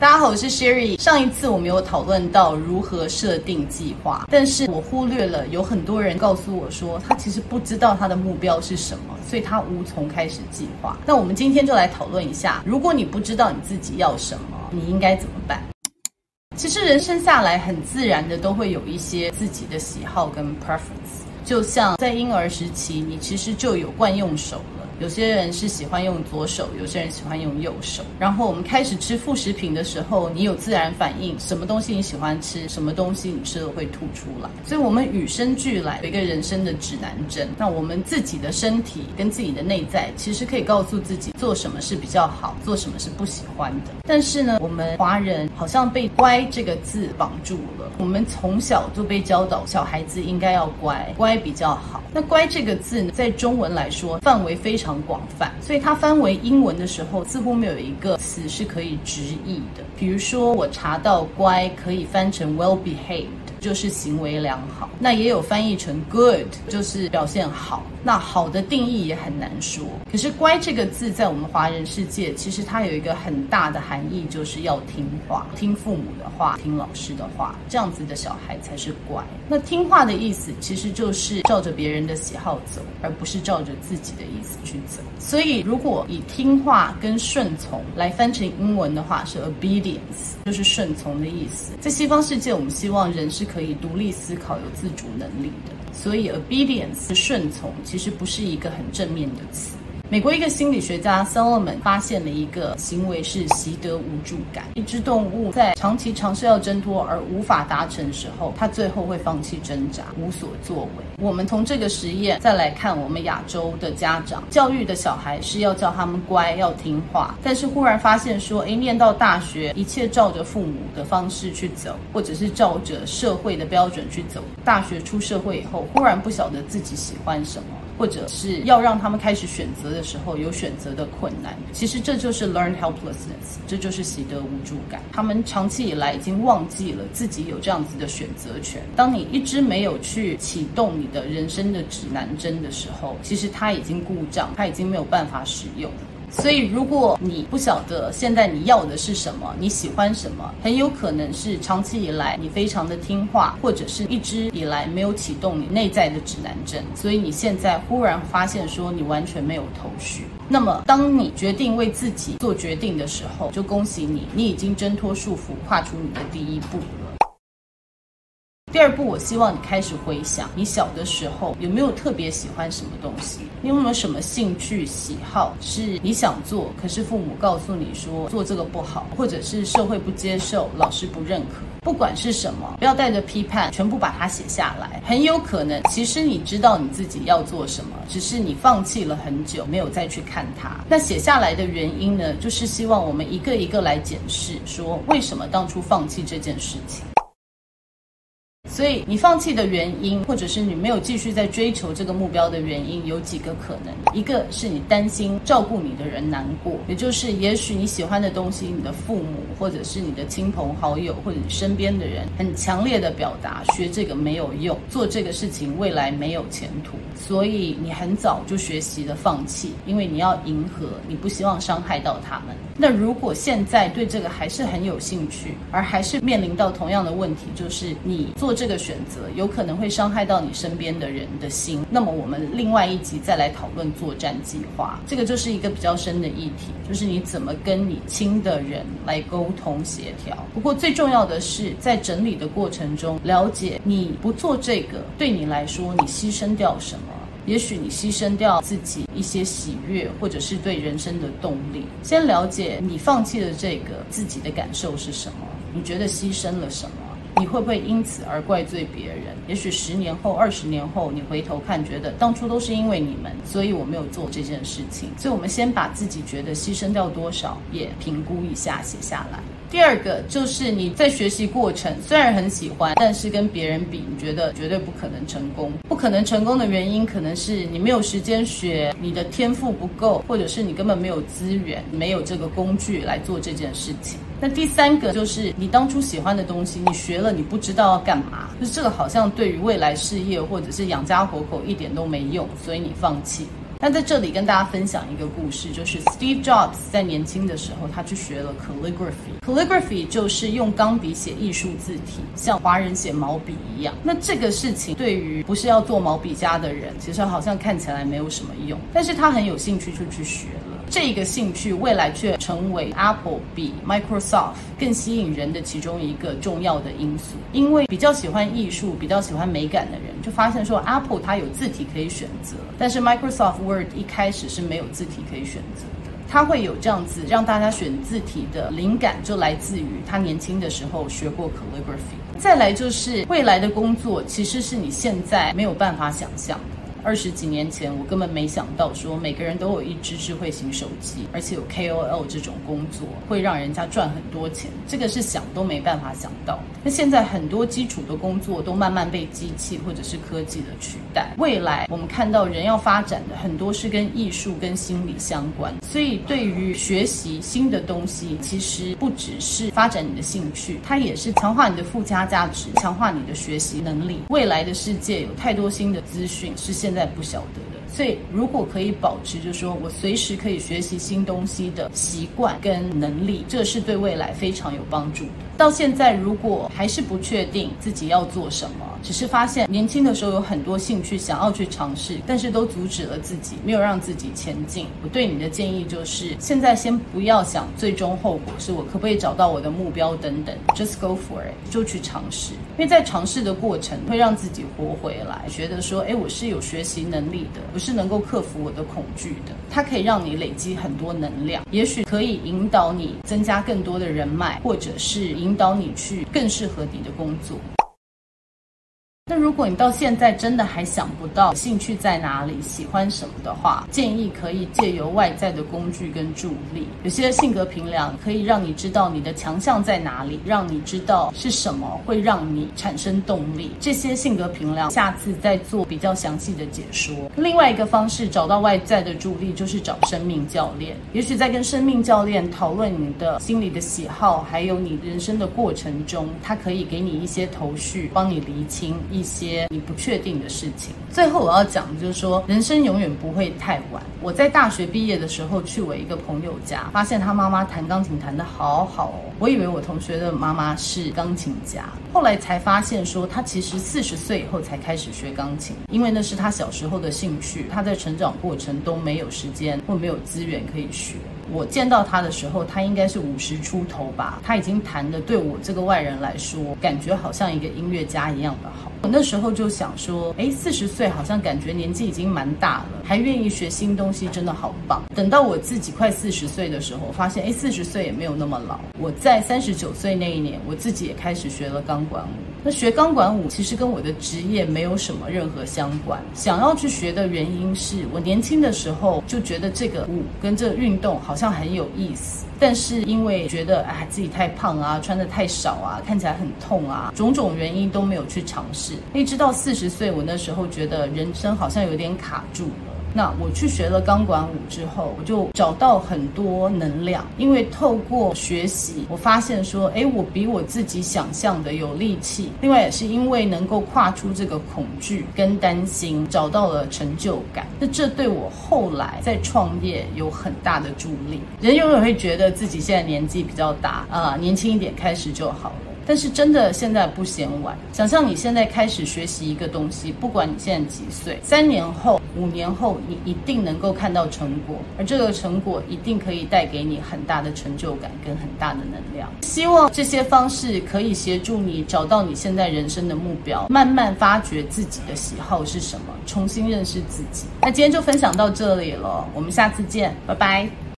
大家好，我是 Sherry。上一次我们有讨论到如何设定计划，但是我忽略了有很多人告诉我说，他其实不知道他的目标是什么，所以他无从开始计划。那我们今天就来讨论一下，如果你不知道你自己要什么，你应该怎么办？其实人生下来很自然的都会有一些自己的喜好跟 preference，就像在婴儿时期，你其实就有惯用手。有些人是喜欢用左手，有些人喜欢用右手。然后我们开始吃副食品的时候，你有自然反应，什么东西你喜欢吃，什么东西你吃了会吐出来。所以，我们与生俱来有一个人生的指南针。那我们自己的身体跟自己的内在，其实可以告诉自己做什么是比较好，做什么是不喜欢的。但是呢，我们华人好像被“乖”这个字绑住了。我们从小就被教导，小孩子应该要乖，乖比较好。那“乖”这个字呢，在中文来说，范围非常。非常广泛，所以它翻为英文的时候，似乎没有一个词是可以直译的。比如说，我查到“乖”可以翻成 “well behaved”。就是行为良好，那也有翻译成 good，就是表现好。那好的定义也很难说。可是“乖”这个字在我们华人世界，其实它有一个很大的含义，就是要听话，听父母的话，听老师的话，这样子的小孩才是乖。那听话的意思，其实就是照着别人的喜好走，而不是照着自己的意思去走。所以，如果以听话跟顺从来翻成英文的话，是 obedience，就是顺从的意思。在西方世界，我们希望人是。可以独立思考、有自主能力的，所以 obedience 顺从其其实不是一个很正面的词。美国一个心理学家 Solomon 发现了一个行为是习得无助感。一只动物在长期尝试要挣脱而无法达成的时候，它最后会放弃挣扎，无所作为。我们从这个实验再来看，我们亚洲的家长教育的小孩是要叫他们乖，要听话，但是忽然发现说，诶，念到大学，一切照着父母的方式去走，或者是照着社会的标准去走。大学出社会以后，忽然不晓得自己喜欢什么。或者是要让他们开始选择的时候有选择的困难，其实这就是 learn helplessness，这就是习得无助感。他们长期以来已经忘记了自己有这样子的选择权。当你一直没有去启动你的人生的指南针的时候，其实它已经故障，它已经没有办法使用。所以，如果你不晓得现在你要的是什么，你喜欢什么，很有可能是长期以来你非常的听话，或者是一直以来没有启动你内在的指南针，所以你现在忽然发现说你完全没有头绪。那么，当你决定为自己做决定的时候，就恭喜你，你已经挣脱束缚，跨出你的第一步。第二步，我希望你开始回想，你小的时候有没有特别喜欢什么东西？你有没有什么兴趣喜好是你想做，可是父母告诉你说做这个不好，或者是社会不接受，老师不认可。不管是什么，不要带着批判，全部把它写下来。很有可能，其实你知道你自己要做什么，只是你放弃了很久，没有再去看它。那写下来的原因呢，就是希望我们一个一个来检视，说为什么当初放弃这件事情。所以你放弃的原因，或者是你没有继续在追求这个目标的原因，有几个可能。一个是你担心照顾你的人难过，也就是也许你喜欢的东西，你的父母或者是你的亲朋好友或者你身边的人，很强烈的表达学这个没有用，做这个事情未来没有前途，所以你很早就学习了放弃，因为你要迎合，你不希望伤害到他们。那如果现在对这个还是很有兴趣，而还是面临到同样的问题，就是你做这个选择有可能会伤害到你身边的人的心。那么我们另外一集再来讨论作战计划，这个就是一个比较深的议题，就是你怎么跟你亲的人来沟通协调。不过最重要的是在整理的过程中，了解你不做这个对你来说，你牺牲掉什么。也许你牺牲掉自己一些喜悦，或者是对人生的动力。先了解你放弃了这个自己的感受是什么？你觉得牺牲了什么？你会不会因此而怪罪别人？也许十年后、二十年后，你回头看，觉得当初都是因为你们，所以我没有做这件事情。所以，我们先把自己觉得牺牲掉多少也评估一下，写下来。第二个就是你在学习过程虽然很喜欢，但是跟别人比，你觉得绝对不可能成功。不可能成功的原因，可能是你没有时间学，你的天赋不够，或者是你根本没有资源，没有这个工具来做这件事情。那第三个就是你当初喜欢的东西，你学了你不知道要干嘛，就这个好像对于未来事业或者是养家活口一点都没用，所以你放弃。那在这里跟大家分享一个故事，就是 Steve Jobs 在年轻的时候，他去学了 calligraphy。calligraphy 就是用钢笔写艺术字体，像华人写毛笔一样。那这个事情对于不是要做毛笔家的人，其实好像看起来没有什么用，但是他很有兴趣就去学了。这个兴趣未来却成为 Apple 比 Microsoft 更吸引人的其中一个重要的因素。因为比较喜欢艺术、比较喜欢美感的人，就发现说 Apple 它有字体可以选择，但是 Microsoft Word 一开始是没有字体可以选择的。它会有这样子让大家选字体的灵感，就来自于他年轻的时候学过 calligraphy。再来就是未来的工作，其实是你现在没有办法想象的。二十几年前，我根本没想到说每个人都有一支智慧型手机，而且有 KOL 这种工作会让人家赚很多钱，这个是想都没办法想到。那现在很多基础的工作都慢慢被机器或者是科技的取代，未来我们看到人要发展的很多是跟艺术跟心理相关，所以对于学习新的东西，其实不只是发展你的兴趣，它也是强化你的附加价值，强化你的学习能力。未来的世界有太多新的资讯是现在。在不晓得的，所以如果可以保持，就是说我随时可以学习新东西的习惯跟能力，这是对未来非常有帮助。到现在，如果还是不确定自己要做什么，只是发现年轻的时候有很多兴趣想要去尝试，但是都阻止了自己，没有让自己前进。我对你的建议就是，现在先不要想最终后果，是我可不可以找到我的目标等等，just go for it，就去尝试。因为在尝试的过程会让自己活回来，觉得说，哎，我是有学习能力的，我是能够克服我的恐惧的。它可以让你累积很多能量，也许可以引导你增加更多的人脉，或者是引引导你去更适合你的工作。如果你到现在真的还想不到兴趣在哪里，喜欢什么的话，建议可以借由外在的工具跟助力。有些性格评量可以让你知道你的强项在哪里，让你知道是什么会让你产生动力。这些性格评量下次再做比较详细的解说。另外一个方式找到外在的助力，就是找生命教练。也许在跟生命教练讨论你的心理的喜好，还有你人生的过程中，他可以给你一些头绪，帮你厘清。一些些你不确定的事情。最后我要讲的就是说，人生永远不会太晚。我在大学毕业的时候去我一个朋友家，发现他妈妈弹钢琴弹得好好哦。我以为我同学的妈妈是钢琴家，后来才发现说，他其实四十岁以后才开始学钢琴，因为那是他小时候的兴趣，他在成长过程都没有时间或没有资源可以学。我见到他的时候，他应该是五十出头吧，他已经弹的对我这个外人来说，感觉好像一个音乐家一样的好。我那时候就想说，诶，四十岁好像感觉年纪已经蛮大了，还愿意学新东西，真的好棒。等到我自己快四十岁的时候，发现，诶，四十岁也没有那么老。我在三十九岁那一年，我自己也开始学了钢管舞。那学钢管舞其实跟我的职业没有什么任何相关。想要去学的原因是我年轻的时候就觉得这个舞跟这个运动好像很有意思，但是因为觉得啊自己太胖啊，穿得太少啊，看起来很痛啊，种种原因都没有去尝试。一直到四十岁，我那时候觉得人生好像有点卡住了。那我去学了钢管舞之后，我就找到很多能量，因为透过学习，我发现说，诶，我比我自己想象的有力气。另外也是因为能够跨出这个恐惧跟担心，找到了成就感。那这对我后来在创业有很大的助力。人永远会觉得自己现在年纪比较大啊，年轻一点开始就好了。但是真的现在不嫌晚。想象你现在开始学习一个东西，不管你现在几岁，三年后、五年后，你一定能够看到成果，而这个成果一定可以带给你很大的成就感跟很大的能量。希望这些方式可以协助你找到你现在人生的目标，慢慢发掘自己的喜好是什么，重新认识自己。那今天就分享到这里了，我们下次见，拜拜。